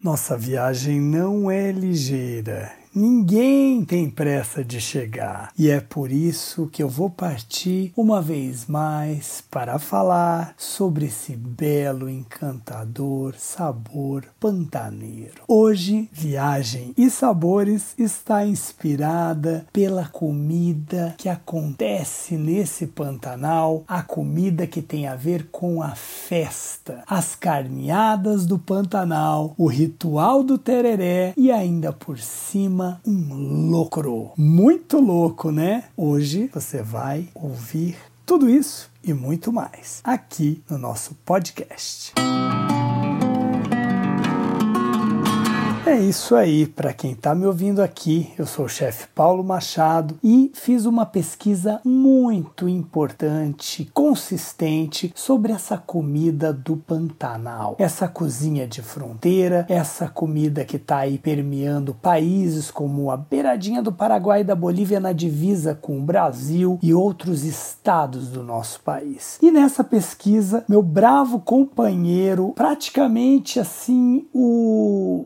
Nossa viagem não é ligeira Ninguém tem pressa de chegar, e é por isso que eu vou partir uma vez mais para falar sobre esse belo, encantador sabor pantaneiro. Hoje, Viagem e Sabores está inspirada pela comida que acontece nesse Pantanal, a comida que tem a ver com a festa, as carneadas do Pantanal, o ritual do tereré e ainda por cima um louco, muito louco, né? Hoje você vai ouvir tudo isso e muito mais aqui no nosso podcast. É isso aí, para quem está me ouvindo aqui, eu sou o chefe Paulo Machado e fiz uma pesquisa muito importante, consistente sobre essa comida do Pantanal. Essa cozinha de fronteira, essa comida que está aí permeando países como a beiradinha do Paraguai e da Bolívia na divisa com o Brasil e outros estados do nosso país. E nessa pesquisa, meu bravo companheiro, praticamente assim o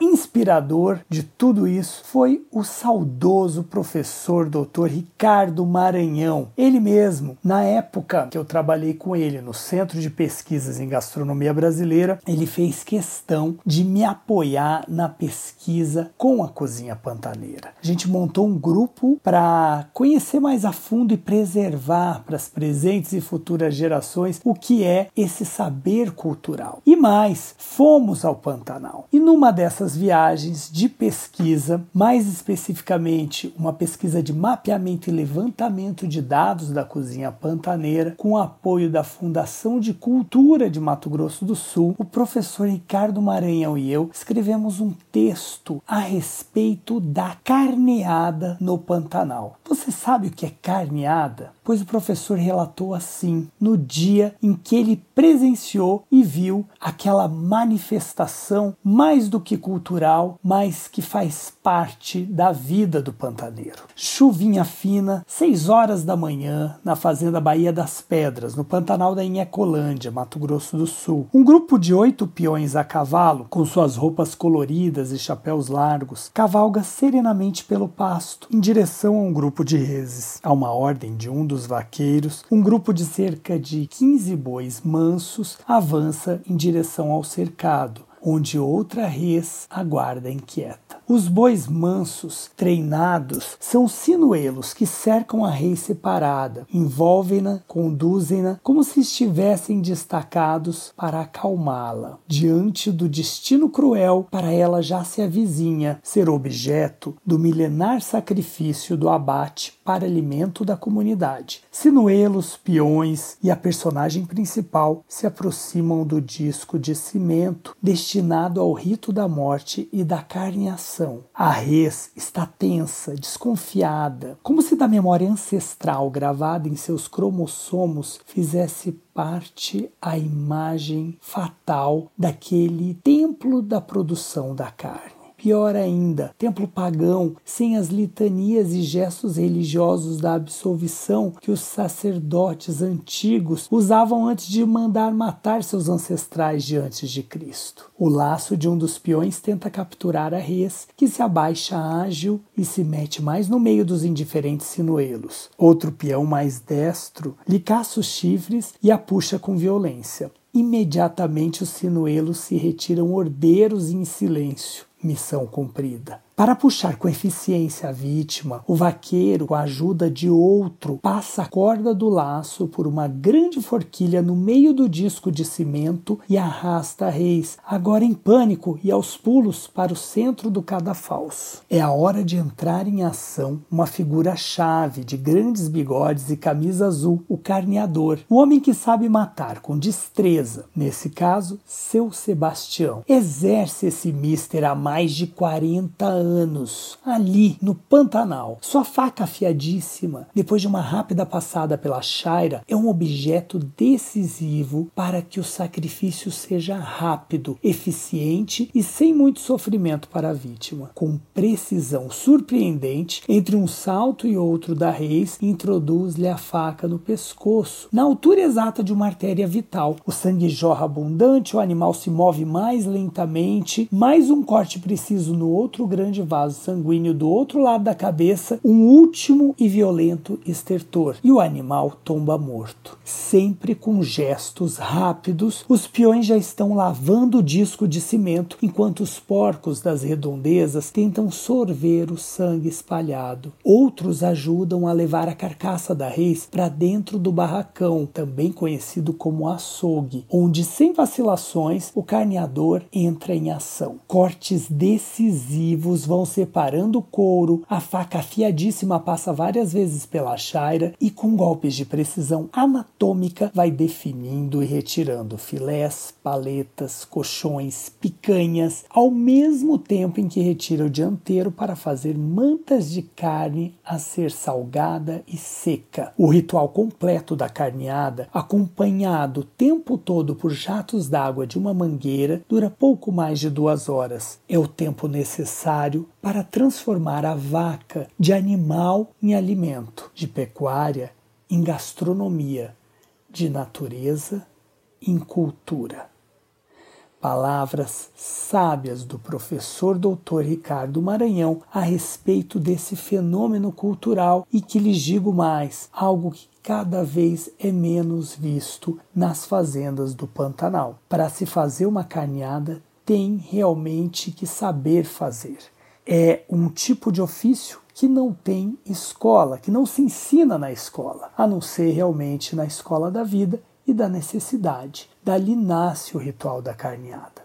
inspirador de tudo isso foi o saudoso professor Dr. Ricardo Maranhão. Ele mesmo, na época que eu trabalhei com ele no Centro de Pesquisas em Gastronomia Brasileira, ele fez questão de me apoiar na pesquisa com a cozinha pantaneira. A gente montou um grupo para conhecer mais a fundo e preservar para as presentes e futuras gerações o que é esse saber cultural. E mais, fomos ao Pantanal. E numa dessas viagens de pesquisa, mais especificamente uma pesquisa de mapeamento e levantamento de dados da cozinha pantaneira, com apoio da Fundação de Cultura de Mato Grosso do Sul, o professor Ricardo Maranhão e eu escrevemos um texto a respeito da carneada no Pantanal. Você sabe o que é carneada? Pois o professor relatou assim, no dia em que ele presenciou e viu aquela manifestação mais do que cultural mas que faz parte da vida do pantaneiro. Chuvinha fina, 6 horas da manhã, na fazenda Bahia das Pedras, no Pantanal da Inhacolândia, Mato Grosso do Sul. Um grupo de oito peões a cavalo, com suas roupas coloridas e chapéus largos, cavalga serenamente pelo pasto, em direção a um grupo de reses. A uma ordem de um dos vaqueiros, um grupo de cerca de 15 bois mansos avança em direção ao cercado, onde outra res aguarda inquieta. Os bois mansos, treinados, são sinuelos que cercam a rei separada, envolvem-na, conduzem-na como se estivessem destacados para acalmá-la. Diante do destino cruel, para ela já se avizinha ser objeto do milenar sacrifício do abate para alimento da comunidade. Sinuelos, peões e a personagem principal se aproximam do disco de cimento destinado ao rito da morte e da carneação a res está tensa, desconfiada, como se da memória ancestral gravada em seus cromossomos fizesse parte a imagem fatal daquele templo da produção da carne. Pior ainda, templo pagão, sem as litanias e gestos religiosos da absolvição que os sacerdotes antigos usavam antes de mandar matar seus ancestrais diante de Cristo. O laço de um dos peões tenta capturar a res, que se abaixa ágil e se mete mais no meio dos indiferentes sinuelos. Outro peão mais destro lhe caça os chifres e a puxa com violência. Imediatamente os sinuelos se retiram ordeiros em silêncio missão cumprida. Para puxar com eficiência a vítima, o vaqueiro, com a ajuda de outro, passa a corda do laço por uma grande forquilha no meio do disco de cimento e arrasta reis, agora em pânico e aos pulos, para o centro do cadafalso. É a hora de entrar em ação uma figura-chave de grandes bigodes e camisa azul, o carneador, o homem que sabe matar com destreza, nesse caso, seu Sebastião. Exerce esse mister há mais de 40 anos anos, ali no Pantanal. Sua faca afiadíssima, depois de uma rápida passada pela chaira, é um objeto decisivo para que o sacrifício seja rápido, eficiente e sem muito sofrimento para a vítima. Com precisão surpreendente, entre um salto e outro da reis, introduz-lhe a faca no pescoço, na altura exata de uma artéria vital. O sangue jorra abundante, o animal se move mais lentamente, mais um corte preciso no outro grande vaso sanguíneo do outro lado da cabeça, um último e violento estertor, e o animal tomba morto. Sempre com gestos rápidos, os peões já estão lavando o disco de cimento, enquanto os porcos das redondezas tentam sorver o sangue espalhado. Outros ajudam a levar a carcaça da reis para dentro do barracão, também conhecido como açougue, onde sem vacilações o carneador entra em ação. Cortes decisivos vão separando o couro, a faca afiadíssima passa várias vezes pela chaira e com golpes de precisão anatômica vai definindo e retirando filés, paletas, colchões, picanhas, ao mesmo tempo em que retira o dianteiro para fazer mantas de carne a ser salgada e seca. O ritual completo da carneada, acompanhado o tempo todo por jatos d'água de uma mangueira, dura pouco mais de duas horas. É o tempo necessário para transformar a vaca de animal em alimento, de pecuária em gastronomia, de natureza em cultura. Palavras sábias do professor doutor Ricardo Maranhão a respeito desse fenômeno cultural e que lhes digo mais, algo que cada vez é menos visto nas fazendas do Pantanal. Para se fazer uma carneada, tem realmente que saber fazer. É um tipo de ofício que não tem escola, que não se ensina na escola, a não ser realmente na escola da vida e da necessidade. Dali nasce o ritual da carneada.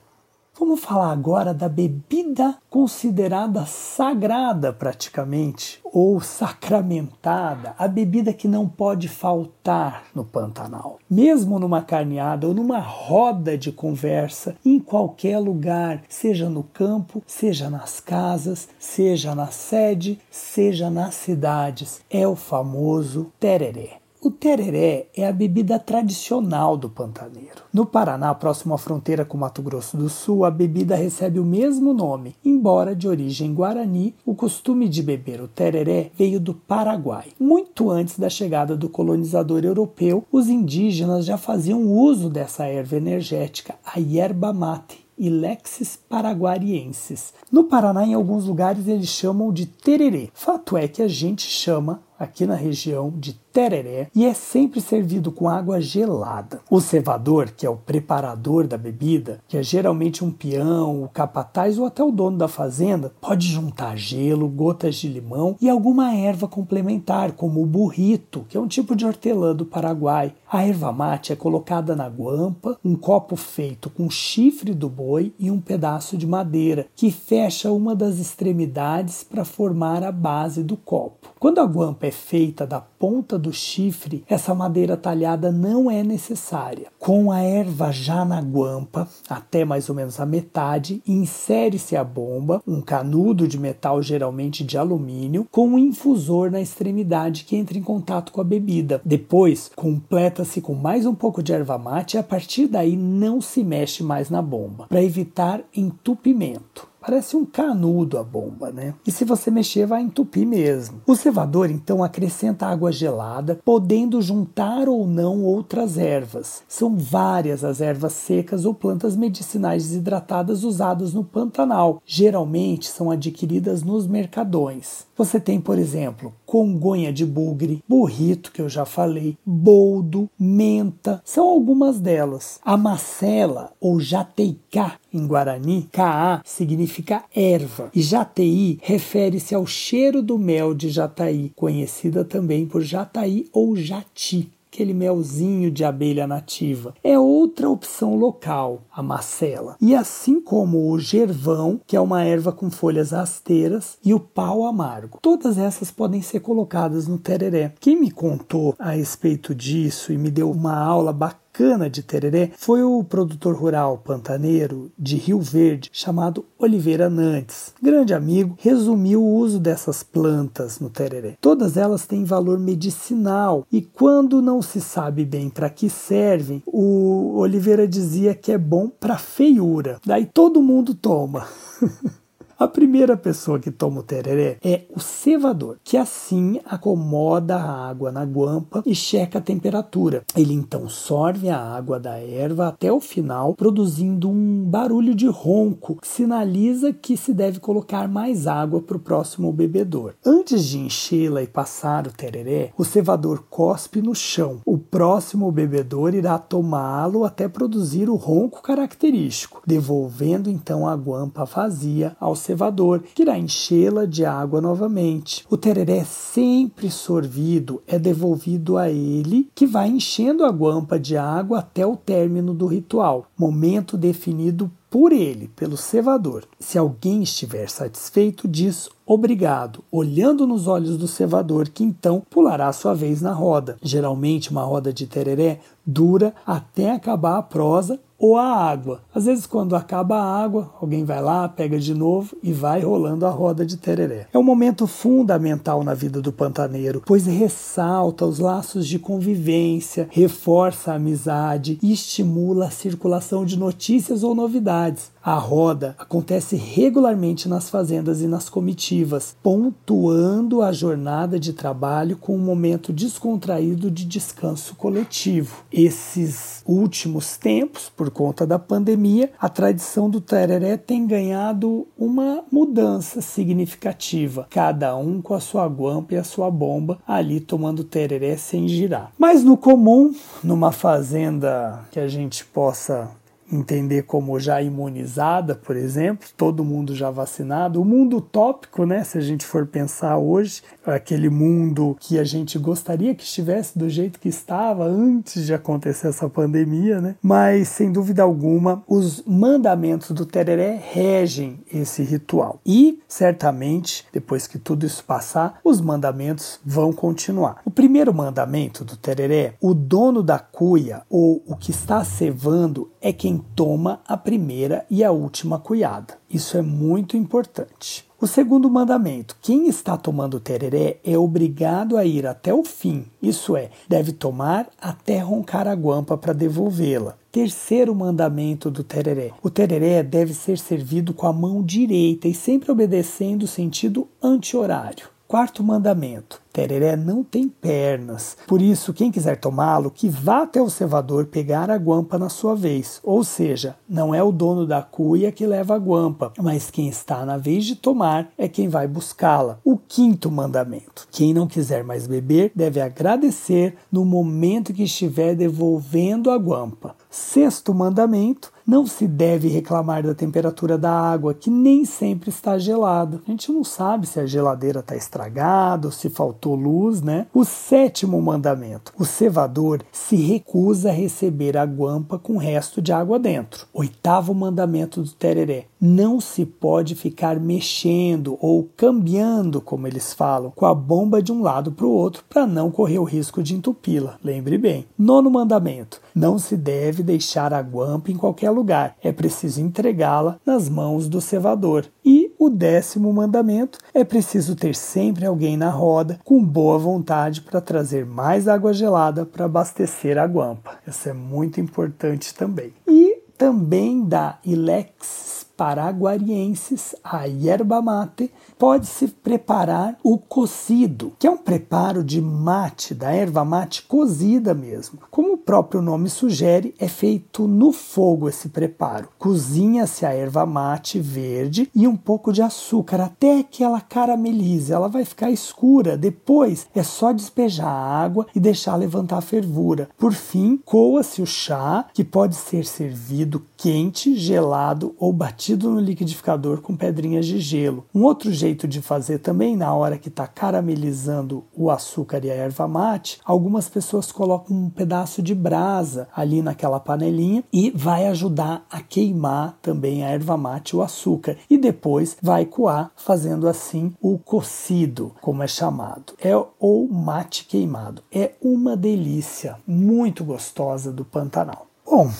Vamos falar agora da bebida considerada sagrada, praticamente, ou sacramentada, a bebida que não pode faltar no Pantanal. Mesmo numa carneada ou numa roda de conversa, em qualquer lugar, seja no campo, seja nas casas, seja na sede, seja nas cidades, é o famoso tereré. O tereré é a bebida tradicional do pantaneiro. No Paraná, próximo à fronteira com Mato Grosso do Sul, a bebida recebe o mesmo nome, embora de origem guarani, o costume de beber o tereré veio do Paraguai. Muito antes da chegada do colonizador europeu, os indígenas já faziam uso dessa erva energética, a yerba mate, e Lexis paraguariensis. No Paraná, em alguns lugares, eles chamam de tererê. Fato é que a gente chama aqui na região de tereré e é sempre servido com água gelada. O cevador, que é o preparador da bebida, que é geralmente um peão, o capataz ou até o dono da fazenda, pode juntar gelo, gotas de limão e alguma erva complementar, como o burrito, que é um tipo de hortelã do Paraguai. A erva mate é colocada na guampa, um copo feito com chifre do boi e um pedaço de madeira, que fecha uma das extremidades para formar a base do copo. Quando a guampa é feita da ponta do chifre, essa madeira talhada não é necessária. Com a erva já na guampa, até mais ou menos a metade, insere-se a bomba, um canudo de metal geralmente de alumínio, com um infusor na extremidade que entra em contato com a bebida. Depois, completa-se com mais um pouco de erva mate e a partir daí não se mexe mais na bomba, para evitar entupimento. Parece um canudo a bomba, né? E se você mexer, vai entupir mesmo. O cevador então acrescenta água gelada, podendo juntar ou não outras ervas. São várias as ervas secas ou plantas medicinais desidratadas usadas no Pantanal. Geralmente são adquiridas nos mercadões. Você tem, por exemplo, congonha de bugre, burrito, que eu já falei, boldo, menta, são algumas delas. A macela ou jateicá em Guarani, Kaá significa erva e Jataí refere-se ao cheiro do mel de Jataí, conhecida também por Jataí ou Jati aquele melzinho de abelha nativa. É outra opção local, a macela. E assim como o gervão, que é uma erva com folhas rasteiras, e o pau amargo. Todas essas podem ser colocadas no tereré. Quem me contou a respeito disso e me deu uma aula bacana cana de tereré foi o produtor rural pantaneiro de Rio Verde chamado Oliveira Nantes. Grande amigo, resumiu o uso dessas plantas no tereré. Todas elas têm valor medicinal e quando não se sabe bem para que servem, o Oliveira dizia que é bom para feiura. Daí todo mundo toma. A primeira pessoa que toma o tereré é o cevador, que assim acomoda a água na guampa e checa a temperatura. Ele então sorve a água da erva até o final, produzindo um barulho de ronco que sinaliza que se deve colocar mais água para o próximo bebedor. Antes de enchê-la e passar o tereré, o cevador cospe no chão. O próximo bebedor irá tomá-lo até produzir o ronco característico, devolvendo então a guampa vazia ao cevador, que irá enchê-la de água novamente. O tereré sempre sorvido é devolvido a ele, que vai enchendo a guampa de água até o término do ritual, momento definido por ele, pelo cevador. Se alguém estiver satisfeito, diz obrigado, olhando nos olhos do cevador, que então pulará sua vez na roda. Geralmente, uma roda de tereré dura até acabar a prosa ou a água. Às vezes, quando acaba a água, alguém vai lá, pega de novo e vai rolando a roda de tereré. É um momento fundamental na vida do pantaneiro, pois ressalta os laços de convivência, reforça a amizade e estimula a circulação de notícias ou novidades. A roda acontece regularmente nas fazendas e nas comitivas, pontuando a jornada de trabalho com um momento descontraído de descanso coletivo. Esses últimos tempos, por conta da pandemia, a tradição do tereré tem ganhado uma mudança significativa, cada um com a sua guampa e a sua bomba ali tomando tereré sem girar. Mas no comum, numa fazenda que a gente possa entender como já imunizada, por exemplo, todo mundo já vacinado. O mundo utópico, né, se a gente for pensar hoje, aquele mundo que a gente gostaria que estivesse do jeito que estava antes de acontecer essa pandemia, né? Mas sem dúvida alguma, os mandamentos do Tereré regem esse ritual. E certamente, depois que tudo isso passar, os mandamentos vão continuar. O primeiro mandamento do Tereré, o dono da cuia ou o que está cevando é quem toma a primeira e a última cuiada. Isso é muito importante. O segundo mandamento: quem está tomando tereré é obrigado a ir até o fim, isso é, deve tomar até roncar a guampa para devolvê-la. Terceiro mandamento do tereré: o tereré deve ser servido com a mão direita e sempre obedecendo o sentido anti-horário. Quarto mandamento: Tereré não tem pernas. Por isso, quem quiser tomá-lo, que vá até o cevador pegar a guampa na sua vez. Ou seja, não é o dono da cuia que leva a guampa, mas quem está na vez de tomar é quem vai buscá-la. O quinto mandamento: quem não quiser mais beber deve agradecer no momento que estiver devolvendo a guampa. Sexto mandamento: não se deve reclamar da temperatura da água, que nem sempre está gelada. A gente não sabe se a geladeira está estragada ou se faltou luz, né? O sétimo mandamento: o cevador se recusa a receber a guampa com resto de água dentro. Oitavo mandamento do tereré: não se pode ficar mexendo ou cambiando, como eles falam, com a bomba de um lado para o outro para não correr o risco de entupi-la. Lembre bem. Nono mandamento: não se deve deixar a guampa em qualquer lugar, é preciso entregá-la nas mãos do cevador. E o décimo mandamento é preciso ter sempre alguém na roda com boa vontade para trazer mais água gelada para abastecer a guampa. Isso é muito importante também. E também da Ilex paraguarienses, a yerba mate, pode-se preparar o cocido, que é um preparo de mate, da erva mate cozida mesmo. Como o próprio nome sugere, é feito no fogo esse preparo. Cozinha-se a erva mate verde e um pouco de açúcar até que ela caramelize, ela vai ficar escura. Depois é só despejar a água e deixar levantar a fervura. Por fim, coa-se o chá, que pode ser servido quente, gelado ou batido no liquidificador com pedrinhas de gelo. Um outro jeito de fazer também, na hora que está caramelizando o açúcar e a erva mate, algumas pessoas colocam um pedaço de brasa ali naquela panelinha e vai ajudar a queimar também a erva mate e o açúcar. E depois vai coar, fazendo assim o cocido, como é chamado. É o mate queimado. É uma delícia, muito gostosa do Pantanal. Bom,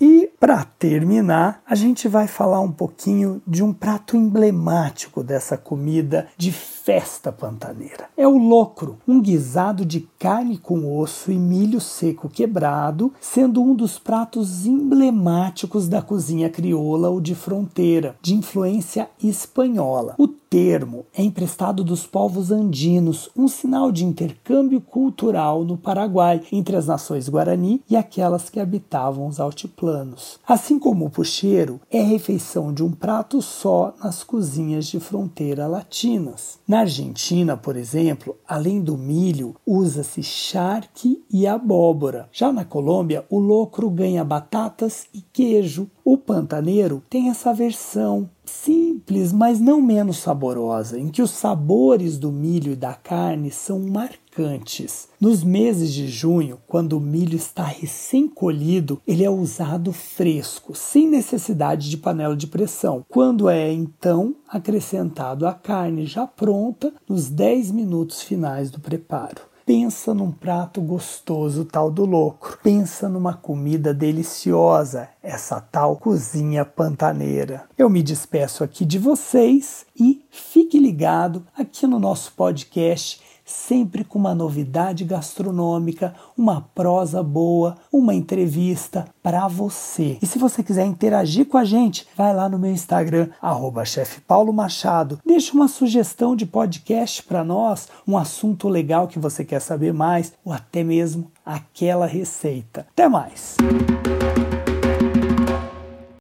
e para terminar, a gente vai falar um pouquinho de um prato emblemático dessa comida de festa pantaneira. É o locro, um guisado de carne com osso e milho seco quebrado, sendo um dos pratos emblemáticos da cozinha crioula ou de fronteira, de influência espanhola. O termo é emprestado dos povos andinos, um sinal de intercâmbio cultural no Paraguai entre as nações guarani e aquelas que habitavam os altiplanos. Assim como o pucheiro, é refeição de um prato só nas cozinhas de fronteira latinas. Na Argentina, por exemplo, além do milho, usa-se charque e abóbora. Já na Colômbia, o locro ganha batatas e queijo. O pantaneiro tem essa versão simples, mas não menos saborosa, em que os sabores do milho e da carne são marcantes. Nos meses de junho, quando o milho está recém-colhido, ele é usado fresco, sem necessidade de panela de pressão. Quando é então acrescentado a carne já pronta nos 10 minutos finais do preparo. Pensa num prato gostoso, tal do louco. Pensa numa comida deliciosa, essa tal cozinha pantaneira. Eu me despeço aqui de vocês e fique ligado aqui no nosso podcast sempre com uma novidade gastronômica, uma prosa boa, uma entrevista para você. E se você quiser interagir com a gente, vai lá no meu Instagram, arroba Machado. Deixa uma sugestão de podcast para nós, um assunto legal que você quer saber mais, ou até mesmo aquela receita. Até mais!